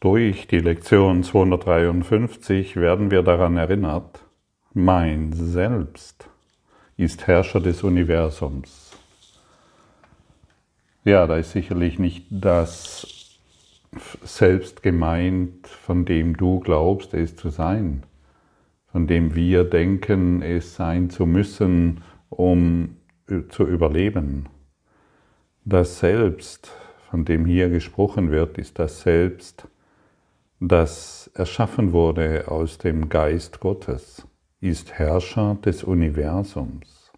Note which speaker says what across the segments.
Speaker 1: Durch die Lektion 253 werden wir daran erinnert, mein Selbst ist Herrscher des Universums. Ja, da ist sicherlich nicht das Selbst gemeint, von dem du glaubst, es zu sein, von dem wir denken, es sein zu müssen, um zu überleben. Das Selbst, von dem hier gesprochen wird, ist das Selbst, das erschaffen wurde aus dem Geist Gottes, ist Herrscher des Universums.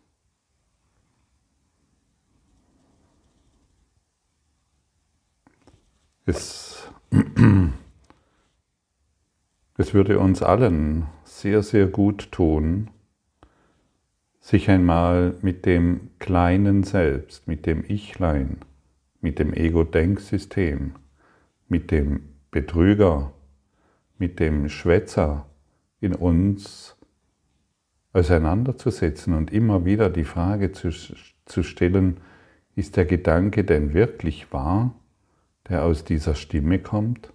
Speaker 1: Es, es würde uns allen sehr, sehr gut tun, sich einmal mit dem kleinen Selbst, mit dem Ichlein, mit dem Ego-Denksystem, mit dem Betrüger, mit dem Schwätzer in uns auseinanderzusetzen und immer wieder die Frage zu, zu stellen, ist der Gedanke denn wirklich wahr, der aus dieser Stimme kommt?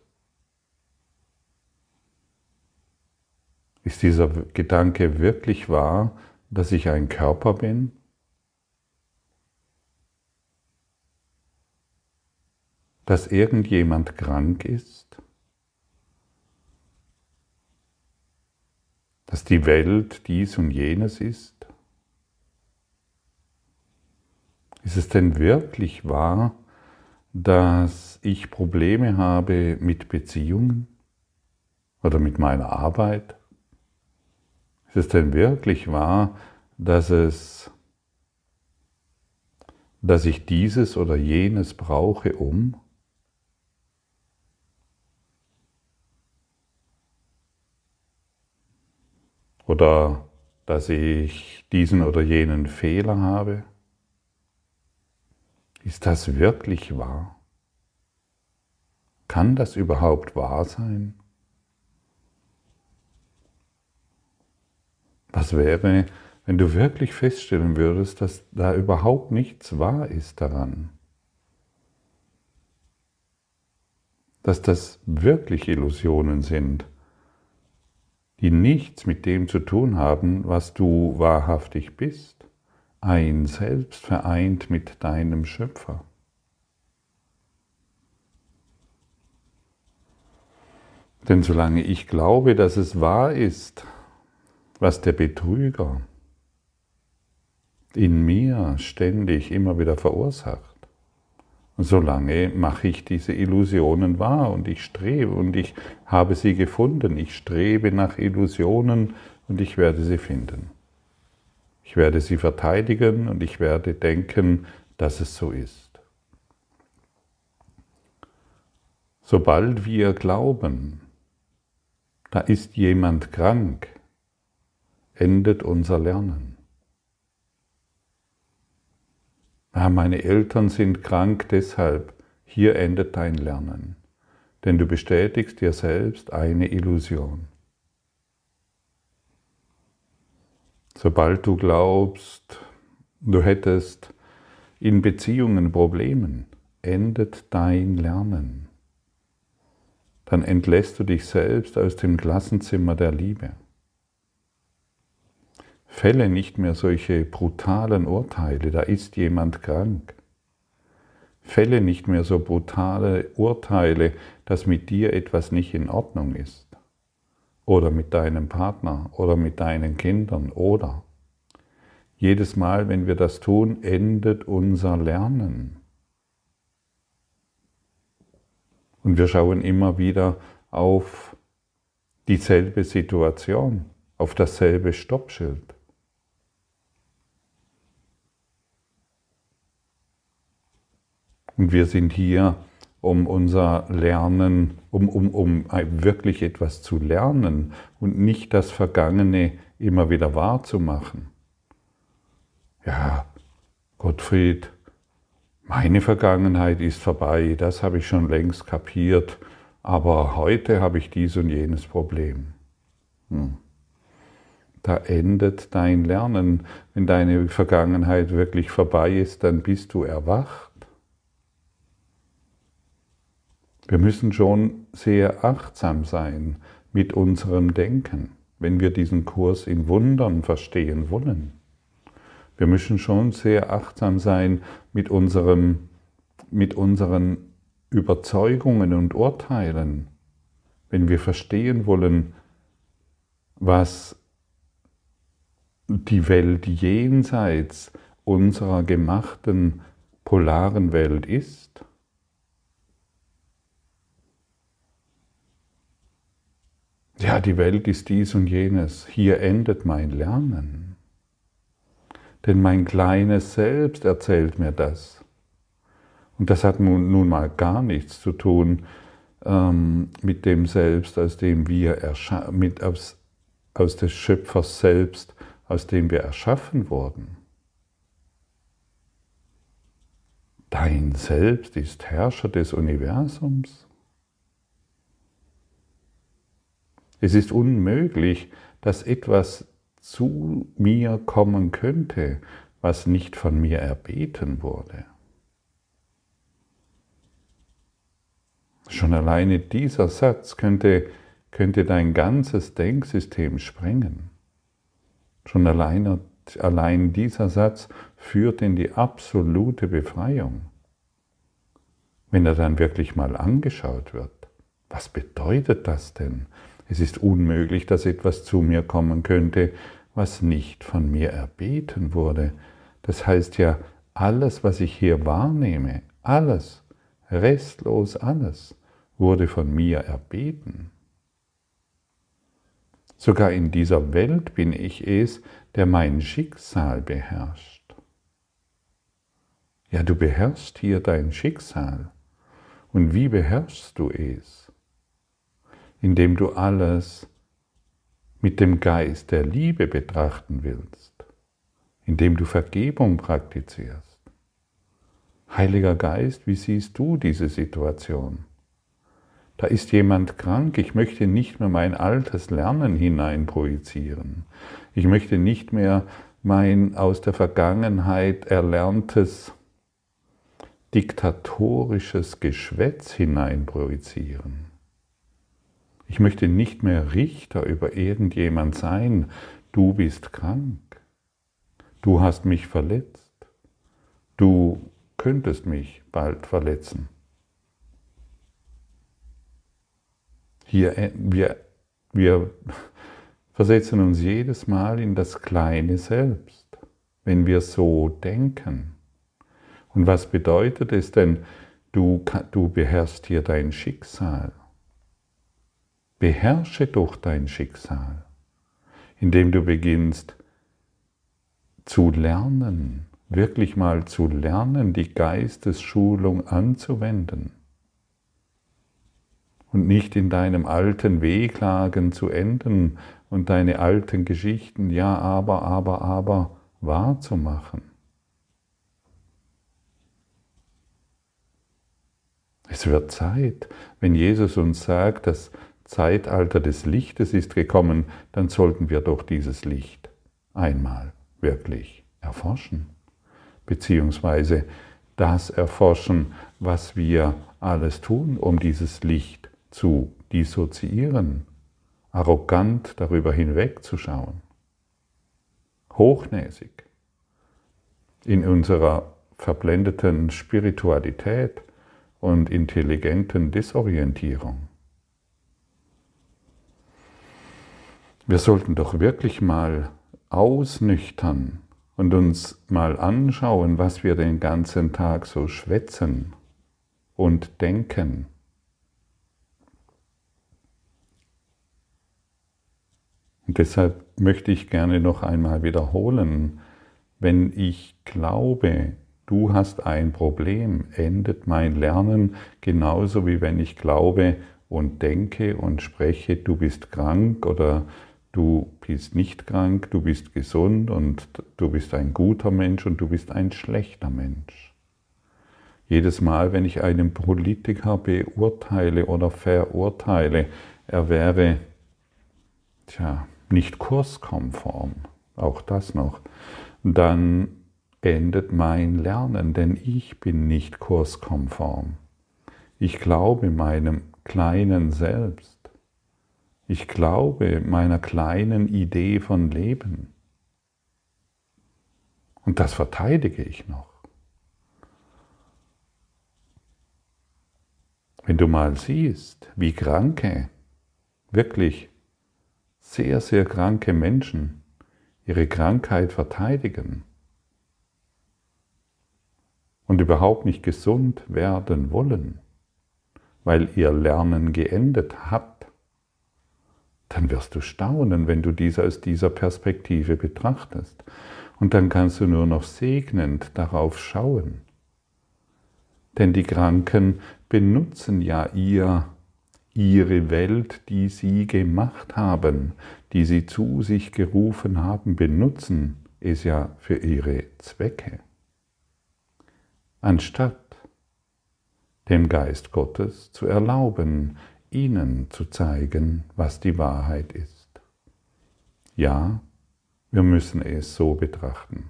Speaker 1: Ist dieser Gedanke wirklich wahr, dass ich ein Körper bin? Dass irgendjemand krank ist? dass die Welt dies und jenes ist? Ist es denn wirklich wahr, dass ich Probleme habe mit Beziehungen oder mit meiner Arbeit? Ist es denn wirklich wahr, dass es dass ich dieses oder jenes brauche, um? Oder dass ich diesen oder jenen Fehler habe? Ist das wirklich wahr? Kann das überhaupt wahr sein? Was wäre, wenn du wirklich feststellen würdest, dass da überhaupt nichts wahr ist daran? Dass das wirklich Illusionen sind? Die nichts mit dem zu tun haben, was du wahrhaftig bist, ein Selbst vereint mit deinem Schöpfer. Denn solange ich glaube, dass es wahr ist, was der Betrüger in mir ständig immer wieder verursacht, solange mache ich diese Illusionen wahr und ich strebe und ich habe sie gefunden. Ich strebe nach Illusionen und ich werde sie finden. Ich werde sie verteidigen und ich werde denken, dass es so ist. Sobald wir glauben, da ist jemand krank, endet unser Lernen. Ah, meine Eltern sind krank, deshalb, hier endet dein Lernen. Denn du bestätigst dir selbst eine Illusion. Sobald du glaubst, du hättest in Beziehungen Problemen, endet dein Lernen. Dann entlässt du dich selbst aus dem Klassenzimmer der Liebe. Fälle nicht mehr solche brutalen Urteile, da ist jemand krank. Fälle nicht mehr so brutale Urteile, dass mit dir etwas nicht in Ordnung ist. Oder mit deinem Partner oder mit deinen Kindern oder. Jedes Mal, wenn wir das tun, endet unser Lernen. Und wir schauen immer wieder auf dieselbe Situation, auf dasselbe Stoppschild. Und wir sind hier, um unser Lernen, um, um, um wirklich etwas zu lernen und nicht das Vergangene immer wieder wahrzumachen. Ja, Gottfried, meine Vergangenheit ist vorbei, das habe ich schon längst kapiert, aber heute habe ich dies und jenes Problem. Hm. Da endet dein Lernen. Wenn deine Vergangenheit wirklich vorbei ist, dann bist du erwacht Wir müssen schon sehr achtsam sein mit unserem Denken, wenn wir diesen Kurs in Wundern verstehen wollen. Wir müssen schon sehr achtsam sein mit, unserem, mit unseren Überzeugungen und Urteilen, wenn wir verstehen wollen, was die Welt jenseits unserer gemachten polaren Welt ist. Ja, die Welt ist dies und jenes. Hier endet mein Lernen. Denn mein kleines Selbst erzählt mir das. Und das hat nun, mal gar nichts zu tun ähm, mit dem Selbst, aus dem wir mit aus, aus des Schöpfers Selbst, aus dem wir erschaffen wurden. Dein Selbst ist Herrscher des Universums. Es ist unmöglich, dass etwas zu mir kommen könnte, was nicht von mir erbeten wurde. Schon alleine dieser Satz könnte, könnte dein ganzes Denksystem sprengen. Schon alleine, allein dieser Satz führt in die absolute Befreiung. Wenn er dann wirklich mal angeschaut wird, was bedeutet das denn? Es ist unmöglich, dass etwas zu mir kommen könnte, was nicht von mir erbeten wurde. Das heißt ja, alles, was ich hier wahrnehme, alles, restlos alles, wurde von mir erbeten. Sogar in dieser Welt bin ich es, der mein Schicksal beherrscht. Ja, du beherrschst hier dein Schicksal. Und wie beherrschst du es? Indem du alles mit dem Geist der Liebe betrachten willst, indem du Vergebung praktizierst. Heiliger Geist, wie siehst du diese Situation? da ist jemand krank, ich möchte nicht mehr mein altes Lernen hineinprojizieren. Ich möchte nicht mehr mein aus der Vergangenheit erlerntes diktatorisches Geschwätz hineinprojizieren. Ich möchte nicht mehr Richter über irgendjemand sein. Du bist krank. Du hast mich verletzt. Du könntest mich bald verletzen. Hier, äh, wir, wir versetzen uns jedes Mal in das kleine Selbst, wenn wir so denken. Und was bedeutet es denn, du, du beherrschst hier dein Schicksal? Beherrsche doch dein Schicksal, indem du beginnst zu lernen, wirklich mal zu lernen, die Geistesschulung anzuwenden und nicht in deinem alten Wehklagen zu enden und deine alten Geschichten, ja, aber, aber, aber wahrzumachen. Es wird Zeit, wenn Jesus uns sagt, das Zeitalter des Lichtes ist gekommen, dann sollten wir doch dieses Licht einmal wirklich erforschen, beziehungsweise das erforschen, was wir alles tun, um dieses Licht zu dissoziieren, arrogant darüber hinwegzuschauen, hochnäsig in unserer verblendeten Spiritualität und intelligenten Desorientierung. Wir sollten doch wirklich mal ausnüchtern und uns mal anschauen, was wir den ganzen Tag so schwätzen und denken. Und deshalb möchte ich gerne noch einmal wiederholen, wenn ich glaube, du hast ein Problem, endet mein Lernen genauso wie wenn ich glaube und denke und spreche, du bist krank oder du bist nicht krank, du bist gesund und du bist ein guter Mensch und du bist ein schlechter Mensch. Jedes Mal, wenn ich einen Politiker beurteile oder verurteile, er wäre, tja, nicht kurskonform, auch das noch, dann endet mein Lernen, denn ich bin nicht kurskonform. Ich glaube meinem kleinen Selbst. Ich glaube meiner kleinen Idee von Leben. Und das verteidige ich noch. Wenn du mal siehst, wie Kranke, wirklich sehr, sehr kranke Menschen ihre Krankheit verteidigen und überhaupt nicht gesund werden wollen, weil ihr Lernen geendet hat, dann wirst du staunen, wenn du dies aus dieser Perspektive betrachtest. Und dann kannst du nur noch segnend darauf schauen. Denn die Kranken benutzen ja ihr, ihre Welt, die sie gemacht haben, die sie zu sich gerufen haben, benutzen es ja für ihre Zwecke. Anstatt dem Geist Gottes zu erlauben, ihnen zu zeigen, was die Wahrheit ist. Ja, wir müssen es so betrachten.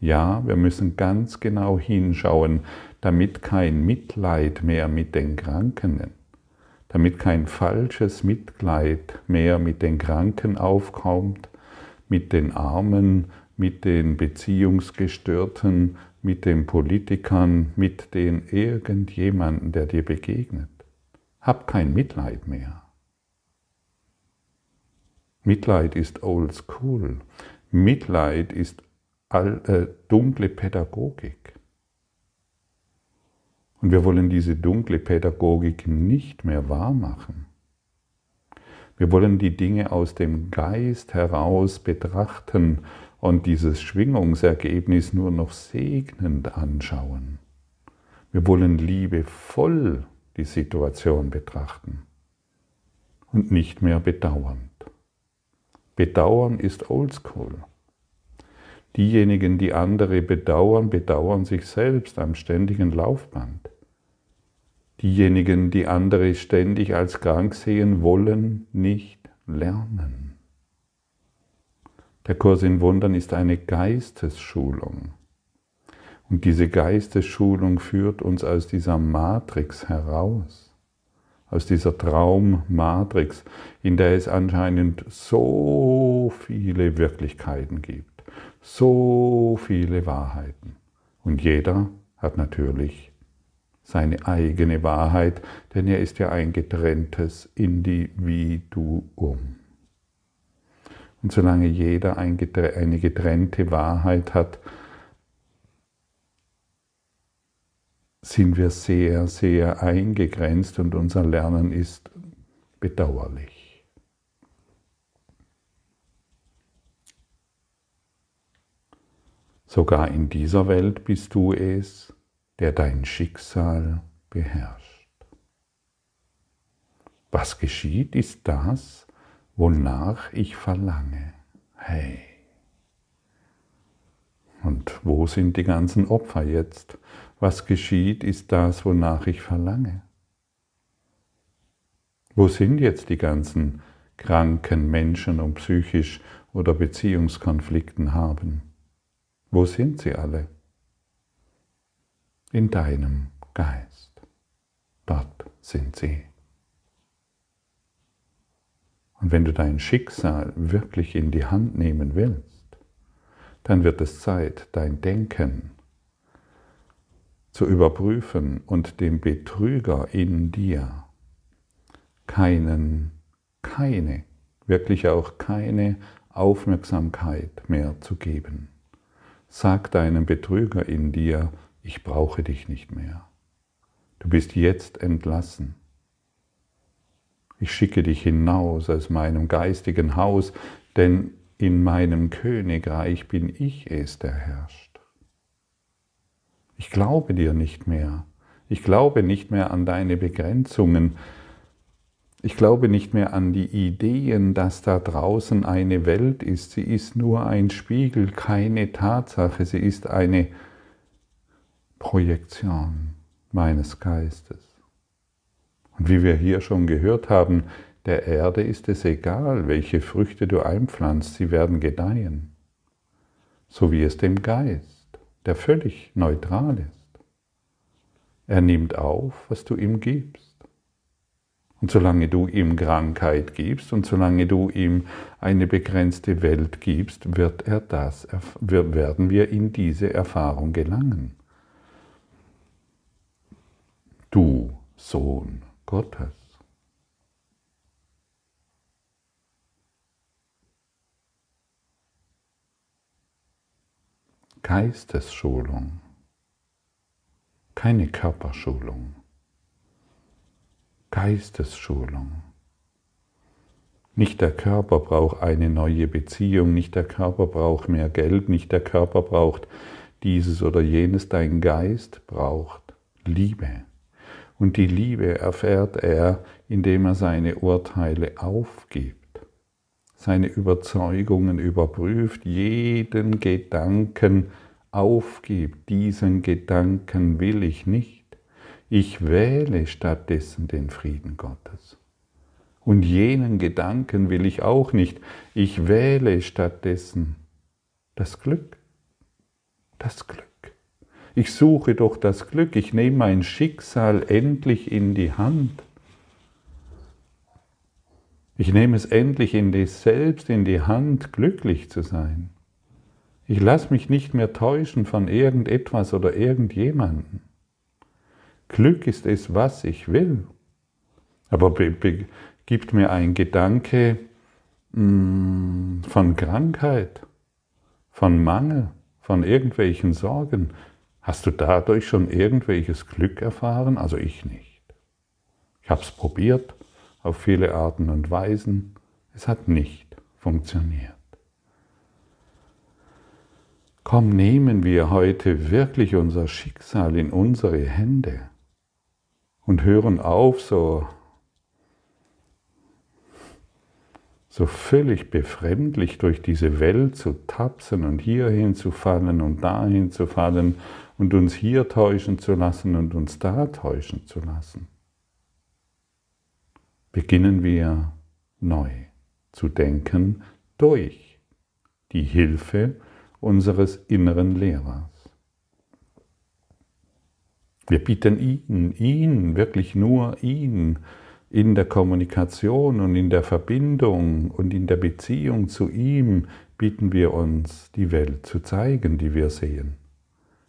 Speaker 1: Ja, wir müssen ganz genau hinschauen, damit kein Mitleid mehr mit den Kranken, damit kein falsches Mitleid mehr mit den Kranken aufkommt, mit den Armen, mit den Beziehungsgestörten, mit den Politikern, mit den irgendjemanden, der dir begegnet. Hab kein Mitleid mehr. Mitleid ist old school. Mitleid ist äh, dunkle Pädagogik. Und wir wollen diese dunkle Pädagogik nicht mehr wahrmachen. Wir wollen die Dinge aus dem Geist heraus betrachten und dieses Schwingungsergebnis nur noch segnend anschauen. Wir wollen liebevoll die Situation betrachten und nicht mehr bedauernd. Bedauern ist oldschool. Diejenigen, die andere bedauern, bedauern sich selbst am ständigen Laufband. Diejenigen, die andere ständig als krank sehen, wollen nicht lernen. Der Kurs in Wundern ist eine Geistesschulung. Und diese Geistesschulung führt uns aus dieser Matrix heraus, aus dieser Traummatrix, in der es anscheinend so viele Wirklichkeiten gibt, so viele Wahrheiten. Und jeder hat natürlich seine eigene Wahrheit, denn er ist ja ein getrenntes Individuum. Und solange jeder eine getrennte Wahrheit hat, sind wir sehr, sehr eingegrenzt und unser Lernen ist bedauerlich. Sogar in dieser Welt bist du es, der dein Schicksal beherrscht. Was geschieht, ist das, wonach ich verlange. Hey. Und wo sind die ganzen Opfer jetzt? Was geschieht, ist das, wonach ich verlange. Wo sind jetzt die ganzen kranken Menschen und psychisch oder Beziehungskonflikten haben? Wo sind sie alle? In deinem Geist. Dort sind sie. Und wenn du dein Schicksal wirklich in die Hand nehmen willst, dann wird es Zeit, dein Denken zu überprüfen und dem Betrüger in dir keinen, keine, wirklich auch keine Aufmerksamkeit mehr zu geben. Sag deinem Betrüger in dir, ich brauche dich nicht mehr. Du bist jetzt entlassen. Ich schicke dich hinaus aus meinem geistigen Haus, denn in meinem Königreich bin ich es, der herrscht. Ich glaube dir nicht mehr. Ich glaube nicht mehr an deine Begrenzungen. Ich glaube nicht mehr an die Ideen, dass da draußen eine Welt ist. Sie ist nur ein Spiegel, keine Tatsache. Sie ist eine Projektion meines Geistes. Und wie wir hier schon gehört haben, der Erde ist es egal, welche Früchte du einpflanzt, sie werden gedeihen. So wie es dem Geist, der völlig neutral ist. Er nimmt auf, was du ihm gibst. Und solange du ihm Krankheit gibst und solange du ihm eine begrenzte Welt gibst, wird er das, werden wir in diese Erfahrung gelangen. Du Sohn Gottes. Geistesschulung, keine Körperschulung. Geistesschulung. Nicht der Körper braucht eine neue Beziehung, nicht der Körper braucht mehr Geld, nicht der Körper braucht dieses oder jenes, dein Geist braucht Liebe. Und die Liebe erfährt er, indem er seine Urteile aufgibt, seine Überzeugungen überprüft, jeden Gedanken aufgibt. Diesen Gedanken will ich nicht. Ich wähle stattdessen den Frieden Gottes. Und jenen Gedanken will ich auch nicht. Ich wähle stattdessen das Glück. Das Glück. Ich suche doch das Glück. Ich nehme mein Schicksal endlich in die Hand. Ich nehme es endlich in die selbst in die Hand, glücklich zu sein. Ich lasse mich nicht mehr täuschen von irgendetwas oder irgendjemanden. Glück ist es, was ich will. Aber gibt mir ein Gedanke mh, mm, von Krankheit, von Mangel, von irgendwelchen Sorgen. Hast du dadurch schon irgendwelches Glück erfahren? Also ich nicht. Ich habe es probiert auf viele Arten und Weisen. Es hat nicht funktioniert. Komm, nehmen wir heute wirklich unser Schicksal in unsere Hände und hören auf, so, so völlig befremdlich durch diese Welt zu tapsen und hierhin zu fallen und dahin zu fallen und uns hier täuschen zu lassen und uns da täuschen zu lassen. Beginnen wir neu zu denken durch die Hilfe unseres inneren Lehrers. Wir bieten ihn, ihn, wirklich nur ihn in der Kommunikation und in der Verbindung und in der Beziehung zu ihm bieten wir uns die Welt zu zeigen, die wir sehen.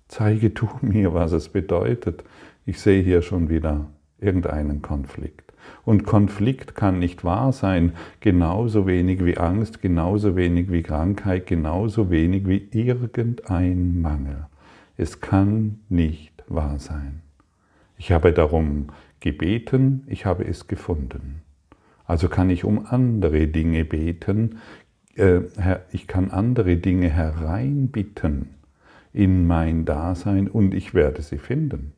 Speaker 1: Zeige du mir, was es bedeutet. Ich sehe hier schon wieder irgendeinen Konflikt. Und Konflikt kann nicht wahr sein, genauso wenig wie Angst, genauso wenig wie Krankheit, genauso wenig wie irgendein Mangel. Es kann nicht wahr sein. Ich habe darum gebeten, ich habe es gefunden. Also kann ich um andere Dinge beten, äh, ich kann andere Dinge hereinbitten in mein Dasein und ich werde sie finden.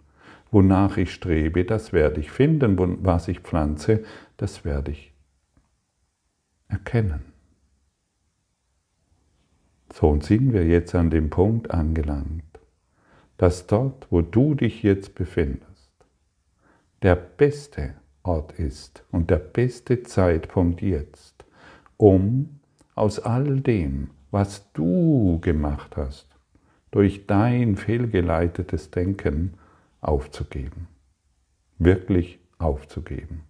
Speaker 1: Wonach ich strebe, das werde ich finden. Was ich pflanze, das werde ich erkennen. So, und sind wir jetzt an dem Punkt angelangt, dass dort, wo du dich jetzt befindest, der beste Ort ist und der beste Zeitpunkt jetzt, um aus all dem, was du gemacht hast, durch dein fehlgeleitetes Denken aufzugeben. Wirklich aufzugeben.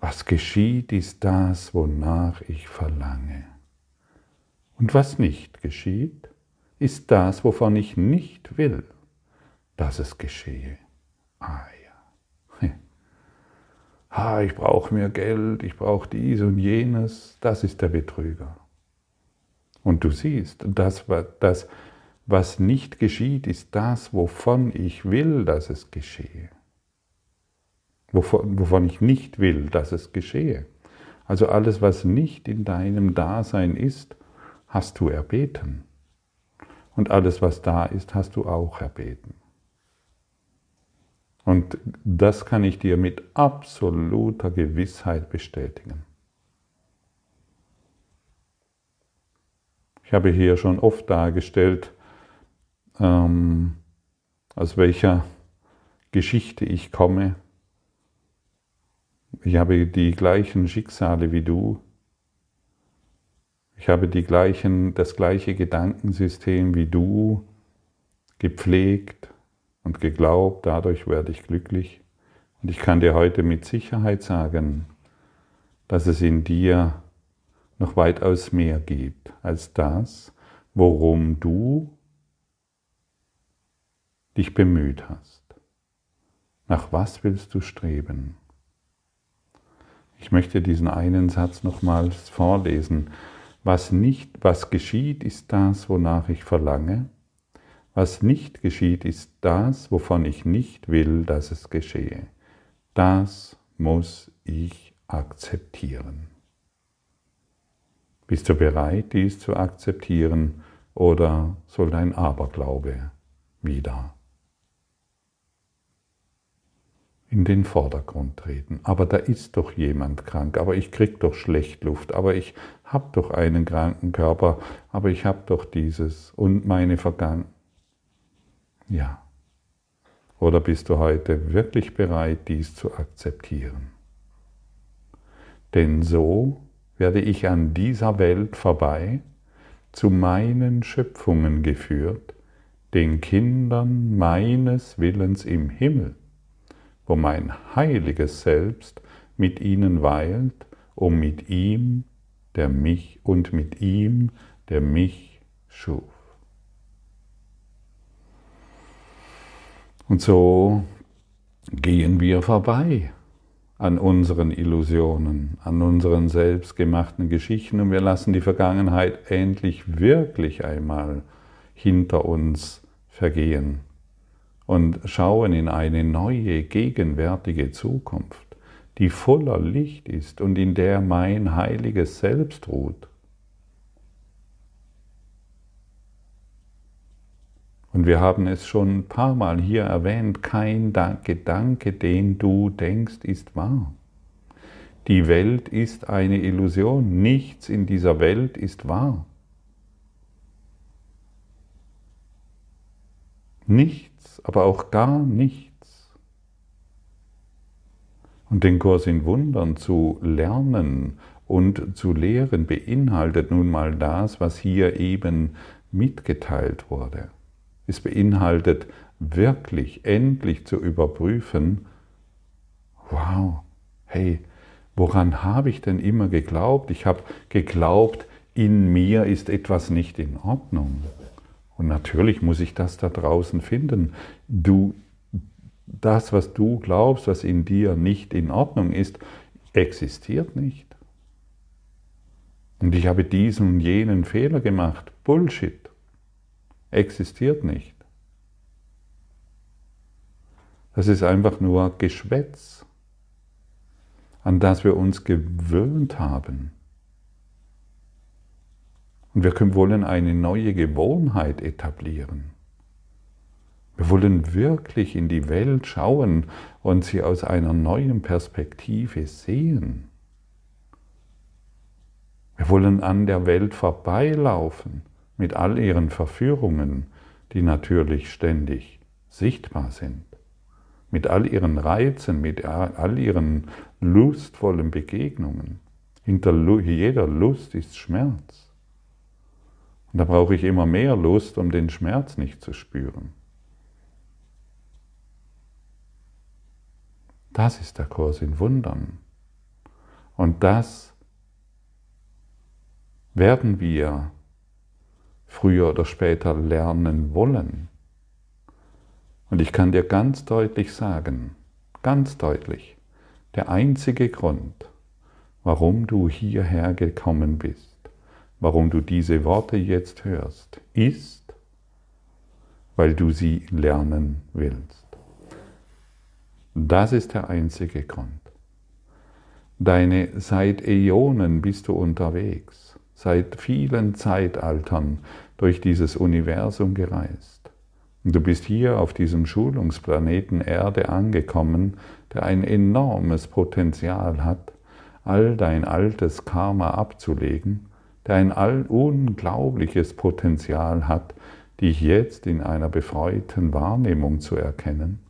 Speaker 1: Was geschieht, ist das, wonach ich verlange. Und was nicht geschieht, ist das, wovon ich nicht will, dass es geschehe. Ah ja. Ah, ich brauche mehr Geld, ich brauche dies und jenes. Das ist der Betrüger. Und du siehst, das, das, was nicht geschieht, ist das, wovon ich will, dass es geschehe. Wovon, wovon ich nicht will, dass es geschehe. Also alles, was nicht in deinem Dasein ist, hast du erbeten. Und alles, was da ist, hast du auch erbeten. Und das kann ich dir mit absoluter Gewissheit bestätigen. Ich habe hier schon oft dargestellt, ähm, aus welcher Geschichte ich komme. Ich habe die gleichen Schicksale wie du. Ich habe die gleichen, das gleiche Gedankensystem wie du gepflegt, und geglaubt, dadurch werde ich glücklich. Und ich kann dir heute mit Sicherheit sagen, dass es in dir noch weitaus mehr gibt als das, worum du dich bemüht hast. Nach was willst du streben? Ich möchte diesen einen Satz nochmals vorlesen. Was nicht, was geschieht, ist das, wonach ich verlange. Was nicht geschieht, ist das, wovon ich nicht will, dass es geschehe. Das muss ich akzeptieren. Bist du bereit, dies zu akzeptieren, oder soll dein Aberglaube wieder in den Vordergrund treten. Aber da ist doch jemand krank, aber ich krieg doch schlecht Luft, aber ich hab doch einen kranken Körper, aber ich hab doch dieses und meine Vergangenheit. Ja. Oder bist du heute wirklich bereit, dies zu akzeptieren? Denn so werde ich an dieser Welt vorbei zu meinen Schöpfungen geführt, den Kindern meines Willens im Himmel wo mein heiliges Selbst mit ihnen weilt, um mit ihm, der mich und mit ihm, der mich schuf. Und so gehen wir vorbei an unseren Illusionen, an unseren selbstgemachten Geschichten und wir lassen die Vergangenheit endlich wirklich einmal hinter uns vergehen und schauen in eine neue, gegenwärtige Zukunft, die voller Licht ist und in der mein heiliges Selbst ruht. Und wir haben es schon ein paar Mal hier erwähnt, kein Gedanke, den du denkst, ist wahr. Die Welt ist eine Illusion, nichts in dieser Welt ist wahr. Nichts aber auch gar nichts. Und den Kurs in Wundern zu lernen und zu lehren beinhaltet nun mal das, was hier eben mitgeteilt wurde. Es beinhaltet wirklich endlich zu überprüfen, wow, hey, woran habe ich denn immer geglaubt? Ich habe geglaubt, in mir ist etwas nicht in Ordnung. Und natürlich muss ich das da draußen finden. Du, das, was du glaubst, was in dir nicht in Ordnung ist, existiert nicht. Und ich habe diesen und jenen Fehler gemacht. Bullshit. Existiert nicht. Das ist einfach nur Geschwätz, an das wir uns gewöhnt haben. Und wir wollen eine neue Gewohnheit etablieren. Wir wollen wirklich in die Welt schauen und sie aus einer neuen Perspektive sehen. Wir wollen an der Welt vorbeilaufen mit all ihren Verführungen, die natürlich ständig sichtbar sind, mit all ihren Reizen, mit all ihren lustvollen Begegnungen. Hinter jeder Lust ist Schmerz. Und da brauche ich immer mehr Lust, um den Schmerz nicht zu spüren. Das ist der Kurs in Wundern. Und das werden wir früher oder später lernen wollen. Und ich kann dir ganz deutlich sagen, ganz deutlich, der einzige Grund, warum du hierher gekommen bist, warum du diese Worte jetzt hörst, ist, weil du sie lernen willst. Das ist der einzige Grund. Deine seit Äonen bist du unterwegs, seit vielen Zeitaltern durch dieses Universum gereist. Und du bist hier auf diesem Schulungsplaneten Erde angekommen, der ein enormes Potenzial hat, all dein altes Karma abzulegen der ein unglaubliches Potenzial hat, dich jetzt in einer befreiten Wahrnehmung zu erkennen.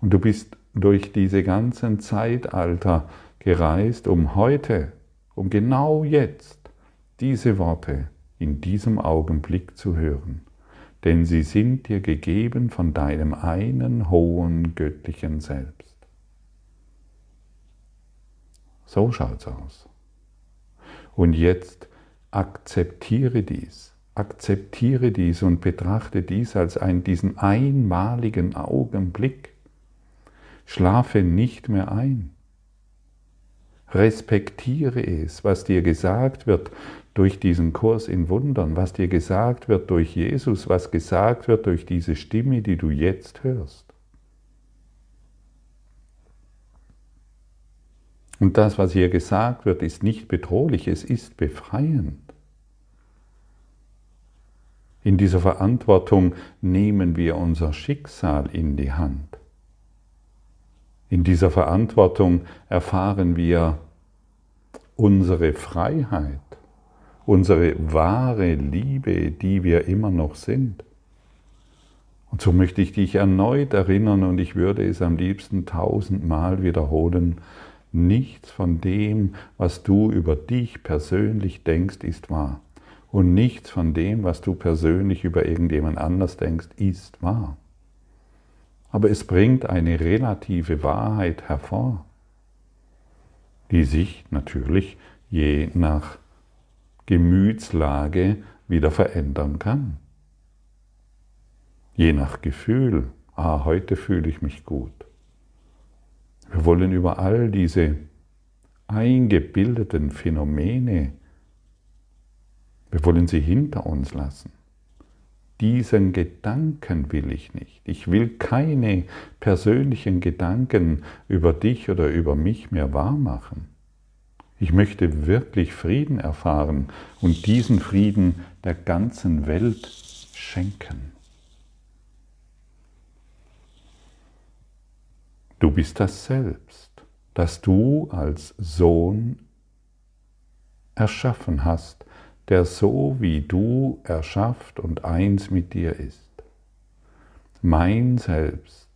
Speaker 1: Und du bist durch diese ganzen Zeitalter gereist, um heute, um genau jetzt diese Worte in diesem Augenblick zu hören. denn sie sind dir gegeben von deinem einen hohen göttlichen Selbst. So schaut's aus. Und jetzt akzeptiere dies. Akzeptiere dies und betrachte dies als einen, diesen einmaligen Augenblick. Schlafe nicht mehr ein. Respektiere es, was dir gesagt wird durch diesen Kurs in Wundern, was dir gesagt wird durch Jesus, was gesagt wird durch diese Stimme, die du jetzt hörst. Und das, was hier gesagt wird, ist nicht bedrohlich, es ist befreiend. In dieser Verantwortung nehmen wir unser Schicksal in die Hand. In dieser Verantwortung erfahren wir unsere Freiheit, unsere wahre Liebe, die wir immer noch sind. Und so möchte ich dich erneut erinnern und ich würde es am liebsten tausendmal wiederholen. Nichts von dem, was du über dich persönlich denkst, ist wahr. Und nichts von dem, was du persönlich über irgendjemand anders denkst, ist wahr aber es bringt eine relative Wahrheit hervor, die sich natürlich je nach Gemütslage wieder verändern kann. Je nach Gefühl, ah, heute fühle ich mich gut. Wir wollen über all diese eingebildeten Phänomene, wir wollen sie hinter uns lassen. Diesen Gedanken will ich nicht. Ich will keine persönlichen Gedanken über dich oder über mich mehr wahrmachen. Ich möchte wirklich Frieden erfahren und diesen Frieden der ganzen Welt schenken. Du bist das Selbst, das du als Sohn erschaffen hast der so wie du erschafft und eins mit dir ist. Mein Selbst,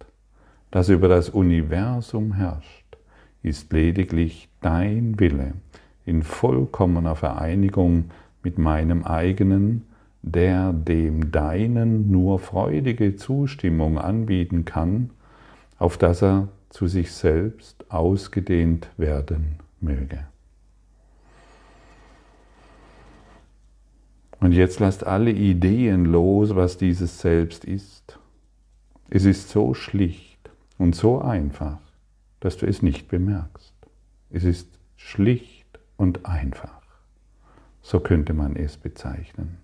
Speaker 1: das über das Universum herrscht, ist lediglich dein Wille in vollkommener Vereinigung mit meinem eigenen, der dem deinen nur freudige Zustimmung anbieten kann, auf dass er zu sich selbst ausgedehnt werden möge. Und jetzt lasst alle Ideen los, was dieses Selbst ist. Es ist so schlicht und so einfach, dass du es nicht bemerkst. Es ist schlicht und einfach. So könnte man es bezeichnen.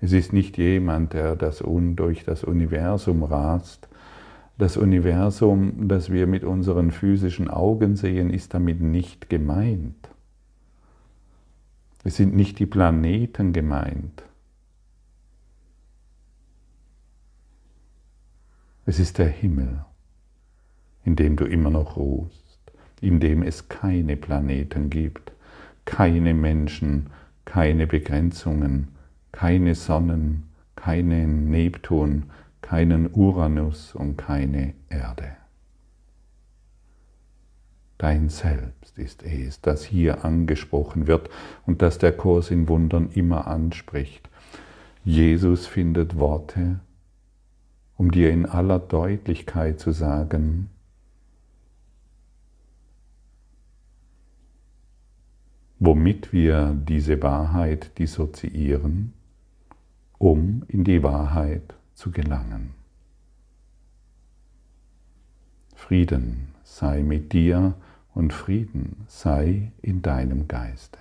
Speaker 1: Es ist nicht jemand, der das durch das Universum rast. Das Universum, das wir mit unseren physischen Augen sehen, ist damit nicht gemeint. Es sind nicht die Planeten gemeint. Es ist der Himmel, in dem du immer noch ruhst, in dem es keine Planeten gibt, keine Menschen, keine Begrenzungen, keine Sonnen, keinen Neptun, keinen Uranus und keine Erde. Dein Selbst ist es, das hier angesprochen wird und das der Kurs in Wundern immer anspricht. Jesus findet Worte, um dir in aller Deutlichkeit zu sagen, womit wir diese Wahrheit dissoziieren, um in die Wahrheit zu gelangen. Frieden sei mit dir und Frieden sei in deinem Geiste.